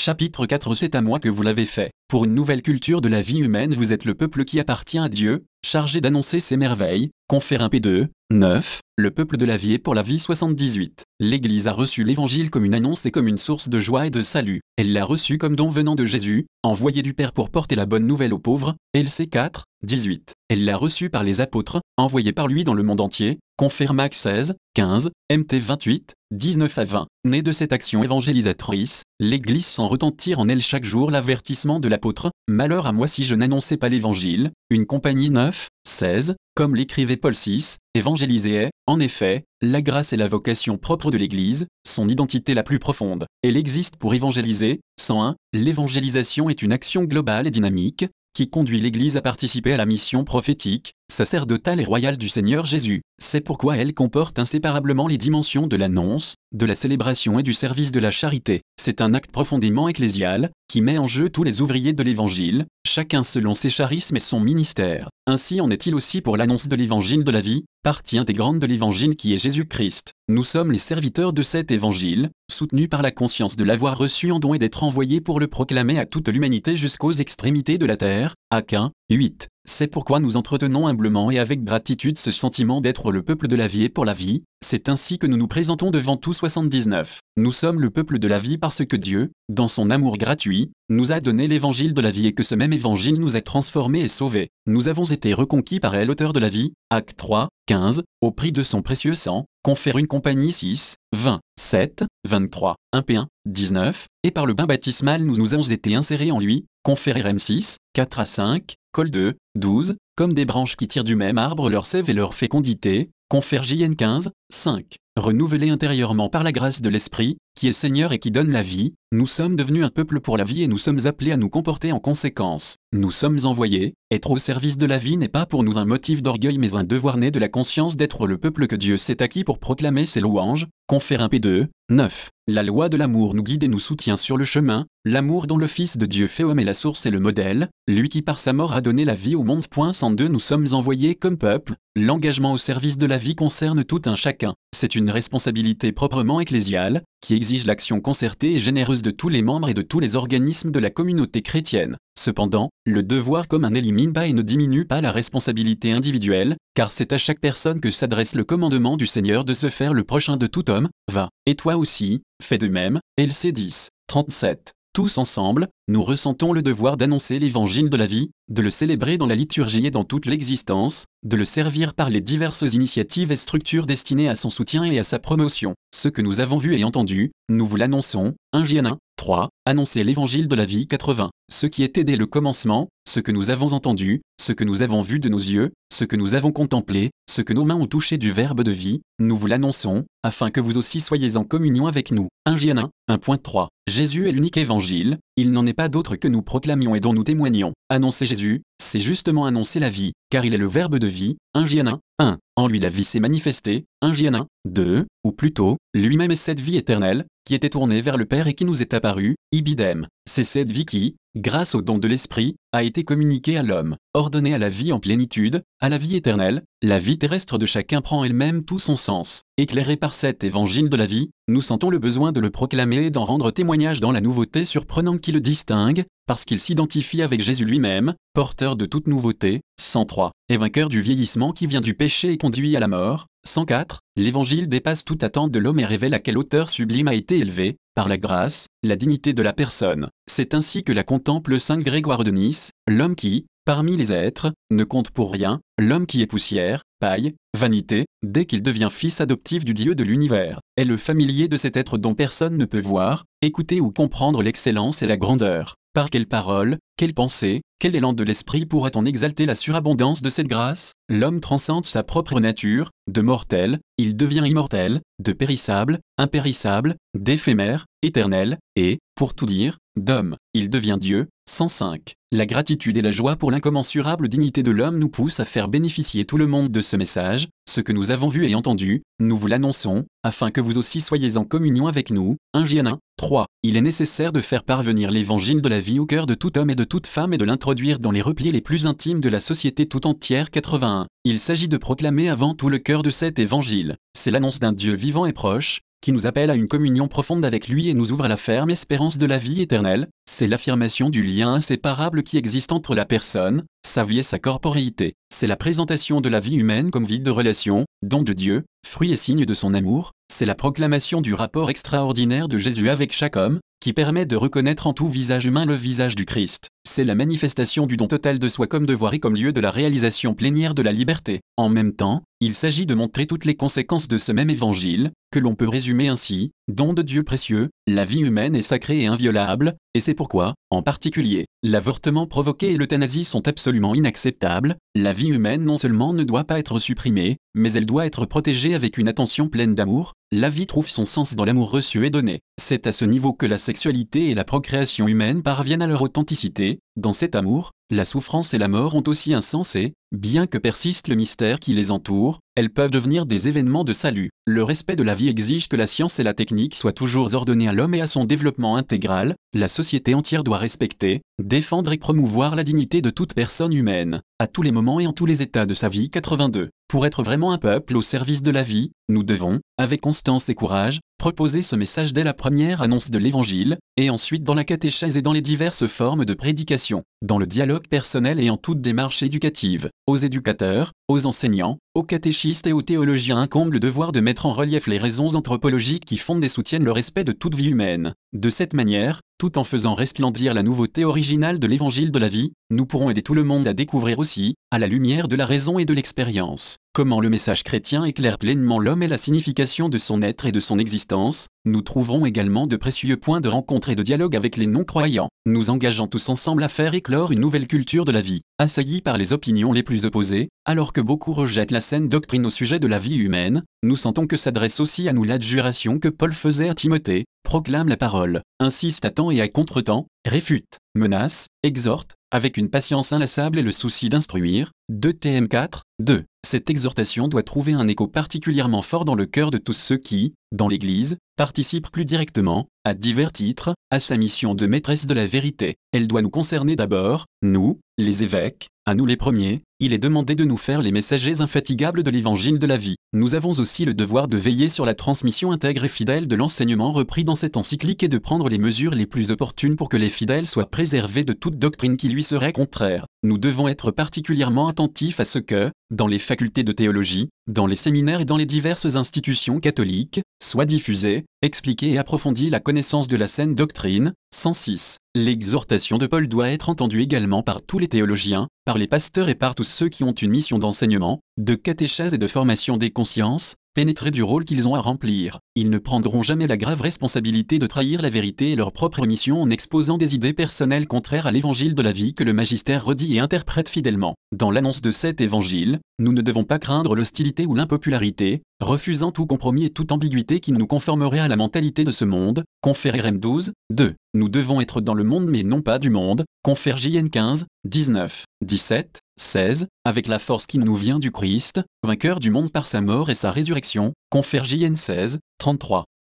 Chapitre 4 C'est à moi que vous l'avez fait. Pour une nouvelle culture de la vie humaine vous êtes le peuple qui appartient à Dieu, chargé d'annoncer ses merveilles. Confère un P2, 9. Le peuple de la vie est pour la vie 78. L'Église a reçu l'Évangile comme une annonce et comme une source de joie et de salut. Elle l'a reçu comme don venant de Jésus, envoyé du Père pour porter la bonne nouvelle aux pauvres. LC 4, 18. Elle l'a reçu par les apôtres, envoyés par lui dans le monde entier. Confère Max 16, 15, MT 28, 19 à 20. Né de cette action évangélisatrice, l'Église sent retentir en elle chaque jour l'avertissement de l'apôtre Malheur à moi si je n'annonçais pas l'Évangile. Une compagnie 9, 16, comme l'écrivait Paul VI, évangéliser est, en effet, la grâce et la vocation propre de l'Église, son identité la plus profonde. Elle existe pour évangéliser. 101. L'évangélisation est une action globale et dynamique, qui conduit l'Église à participer à la mission prophétique, sacerdotale et royale du Seigneur Jésus. C'est pourquoi elle comporte inséparablement les dimensions de l'annonce, de la célébration et du service de la charité. C'est un acte profondément ecclésial, qui met en jeu tous les ouvriers de l'Évangile, chacun selon ses charismes et son ministère. Ainsi en est-il aussi pour l'annonce de l'Évangile de la vie, partie intégrante de l'Évangile qui est Jésus-Christ. Nous sommes les serviteurs de cet Évangile, soutenus par la conscience de l'avoir reçu en don et d'être envoyés pour le proclamer à toute l'humanité jusqu'aux extrémités de la terre. Aquin, 8. C'est pourquoi nous entretenons humblement et avec gratitude ce sentiment d'être le peuple de la vie et pour la vie, c'est ainsi que nous nous présentons devant tout 79. Nous sommes le peuple de la vie parce que Dieu, dans son amour gratuit, nous a donné l'évangile de la vie et que ce même évangile nous a transformés et sauvés. Nous avons été reconquis par elle, auteur de la vie, Acte 3, 15, au prix de son précieux sang, confère une compagnie. 6, 20, 7, 23, 1 P1, 19, et par le bain baptismal nous nous avons été insérés en lui, confère RM6, 4 à 5, col 2, 12, comme des branches qui tirent du même arbre leur sève et leur fécondité, confère JN 15, 5. Renouvelés intérieurement par la grâce de l'Esprit, qui est Seigneur et qui donne la vie, nous sommes devenus un peuple pour la vie et nous sommes appelés à nous comporter en conséquence. Nous sommes envoyés, être au service de la vie n'est pas pour nous un motif d'orgueil mais un devoir né de la conscience d'être le peuple que Dieu s'est acquis pour proclamer ses louanges, confère un P2, 9. La loi de l'amour nous guide et nous soutient sur le chemin, l'amour dont le Fils de Dieu fait homme est la source et le modèle, lui qui par sa mort a donné la vie au monde. 102 Nous sommes envoyés comme peuple, l'engagement au service de la vie concerne tout un chacun. C'est une responsabilité proprement ecclésiale, qui exige l'action concertée et généreuse de tous les membres et de tous les organismes de la communauté chrétienne. Cependant, le devoir commun n'élimine pas et ne diminue pas la responsabilité individuelle, car c'est à chaque personne que s'adresse le commandement du Seigneur de se faire le prochain de tout homme, va, et toi aussi, fais de même, LC 10, 37. Tous ensemble, nous ressentons le devoir d'annoncer l'évangile de la vie, de le célébrer dans la liturgie et dans toute l'existence, de le servir par les diverses initiatives et structures destinées à son soutien et à sa promotion. Ce que nous avons vu et entendu, nous vous l'annonçons, 1 1, 3. Annoncer l'évangile de la vie 80. Ce qui était dès le commencement, ce que nous avons entendu, ce que nous avons vu de nos yeux, ce que nous avons contemplé, ce que nos mains ont touché du Verbe de vie, nous vous l'annonçons, afin que vous aussi soyez en communion avec nous. 1 1, 1.3. Jésus est l'unique évangile, il n'en est pas d'autre que nous proclamions et dont nous témoignons. Annoncer Jésus, c'est justement annoncer la vie, car il est le Verbe de vie. 1 1, 1. En lui la vie s'est manifestée. 1 1, 2. Ou plutôt, lui-même est cette vie éternelle, qui était tournée vers le Père et qui nous est apparue. Ibidem. C'est cette vie qui, grâce au don de l'Esprit, a été communiquée à l'homme, ordonnée à la vie en plénitude, à la vie éternelle, la vie terrestre de chacun prend elle-même tout son sens. Éclairée par cet évangile de la vie, nous sentons le besoin de le proclamer et d'en rendre témoignage dans la nouveauté surprenante qui le distingue, parce qu'il s'identifie avec Jésus lui-même, porteur de toute nouveauté, 103, et vainqueur du vieillissement qui vient du péché et conduit à la mort, 104, l'évangile dépasse toute attente de l'homme et révèle à quelle hauteur sublime a été élevé, par la grâce, la dignité de la personne. C'est ainsi que la contemple Saint Grégoire de Nice, l'homme qui, parmi les êtres, ne compte pour rien, l'homme qui est poussière, paille, vanité, dès qu'il devient fils adoptif du Dieu de l'univers, est le familier de cet être dont personne ne peut voir, écouter ou comprendre l'excellence et la grandeur. Par quelle parole, quelle pensée, quel élan de l'esprit pourrait-on exalter la surabondance de cette grâce? L'homme transcende sa propre nature, de mortel, il devient immortel, de périssable, impérissable, d'éphémère, éternel, et, pour tout dire, d'homme, il devient Dieu. 105. La gratitude et la joie pour l'incommensurable dignité de l'homme nous poussent à faire bénéficier tout le monde de ce message, ce que nous avons vu et entendu, nous vous l'annonçons, afin que vous aussi soyez en communion avec nous. 1 1, 3. Il est nécessaire de faire parvenir l'évangile de la vie au cœur de tout homme et de toute femme et de l'introduire dans les replis les plus intimes de la société tout entière. 81. Il s'agit de proclamer avant tout le cœur de cet évangile. C'est l'annonce d'un Dieu vivant et proche, qui nous appelle à une communion profonde avec lui et nous ouvre à la ferme espérance de la vie éternelle, c'est l'affirmation du lien inséparable qui existe entre la personne, sa vie et sa corporéité. C'est la présentation de la vie humaine comme vide de relation, don de Dieu, fruit et signe de son amour, c'est la proclamation du rapport extraordinaire de Jésus avec chaque homme, qui permet de reconnaître en tout visage humain le visage du Christ. C'est la manifestation du don total de soi comme devoir et comme lieu de la réalisation plénière de la liberté. En même temps, il s'agit de montrer toutes les conséquences de ce même évangile, que l'on peut résumer ainsi, don de Dieu précieux, la vie humaine est sacrée et inviolable, et c'est pourquoi, en particulier, l'avortement provoqué et l'euthanasie sont absolument inacceptables, la vie humaine non seulement ne doit pas être supprimée, mais elle doit être protégée avec une attention pleine d'amour, la vie trouve son sens dans l'amour reçu et donné. C'est à ce niveau que la sexualité et la procréation humaine parviennent à leur authenticité, dans cet amour, la souffrance et la mort ont aussi un sens et, bien que persiste le mystère qui les entoure, elles peuvent devenir des événements de salut. Le respect de la vie exige que la science et la technique soient toujours ordonnées à l'homme et à son développement intégral, la société entière doit respecter, défendre et promouvoir la dignité de toute personne humaine, à tous les moments et en tous les états de sa vie 82. Pour être vraiment un peuple au service de la vie, nous devons, avec constance et courage, proposer ce message dès la première annonce de l'Évangile, et ensuite dans la catéchèse et dans les diverses formes de prédication, dans le dialogue personnel et en toute démarche éducative, aux éducateurs, aux enseignants, aux catéchistes et aux théologiens incombe le devoir de mettre en relief les raisons anthropologiques qui fondent et soutiennent le respect de toute vie humaine. De cette manière, tout en faisant resplendir la nouveauté originale de l'évangile de la vie, nous pourrons aider tout le monde à découvrir aussi, à la lumière de la raison et de l'expérience, comment le message chrétien éclaire pleinement l'homme et la signification de son être et de son existence, nous trouverons également de précieux points de rencontre et de dialogue avec les non-croyants, nous engageant tous ensemble à faire éclore une nouvelle culture de la vie, assaillie par les opinions les plus opposées, alors que beaucoup rejettent la saine doctrine au sujet de la vie humaine, nous sentons que s'adresse aussi à nous l'adjuration que Paul faisait à Timothée, proclame la parole, insiste à temps et à contre-temps, réfute, menace, exhorte, avec une patience inlassable et le souci d'instruire. 2 TM 4, 2. Cette exhortation doit trouver un écho particulièrement fort dans le cœur de tous ceux qui, dans l'Église, participent plus directement, à divers titres, à sa mission de maîtresse de la vérité. Elle doit nous concerner d'abord, nous, les évêques, à nous les premiers, il est demandé de nous faire les messagers infatigables de l'évangile de la vie. Nous avons aussi le devoir de veiller sur la transmission intègre et fidèle de l'enseignement repris dans cette encyclique et de prendre les mesures les plus opportunes pour que les fidèles soient préservés de toute doctrine qui lui serait contraire. Nous devons être particulièrement attentifs à ce que, dans les facultés de théologie, dans les séminaires et dans les diverses institutions catholiques, soit diffusée, expliquée et approfondie la connaissance de la saine doctrine. 106. L'exhortation de Paul doit être entendue également par tous les théologiens, par les pasteurs et par tous ceux qui ont une mission d'enseignement, de catéchèse et de formation des consciences, pénétrés du rôle qu'ils ont à remplir. Ils ne prendront jamais la grave responsabilité de trahir la vérité et leur propre mission en exposant des idées personnelles contraires à l'évangile de la vie que le magistère redit et interprète fidèlement. Dans l'annonce de cet évangile, nous ne devons pas craindre l'hostilité ou l'impopularité, refusant tout compromis et toute ambiguïté qui nous conformerait à la mentalité de ce monde. Confère RM 12, 2. Nous devons être dans le monde mais non pas du monde. Confère JN 15, 19, 17, 16, avec la force qui nous vient du Christ, vainqueur du monde par sa mort et sa résurrection. Confère JN 16, 33.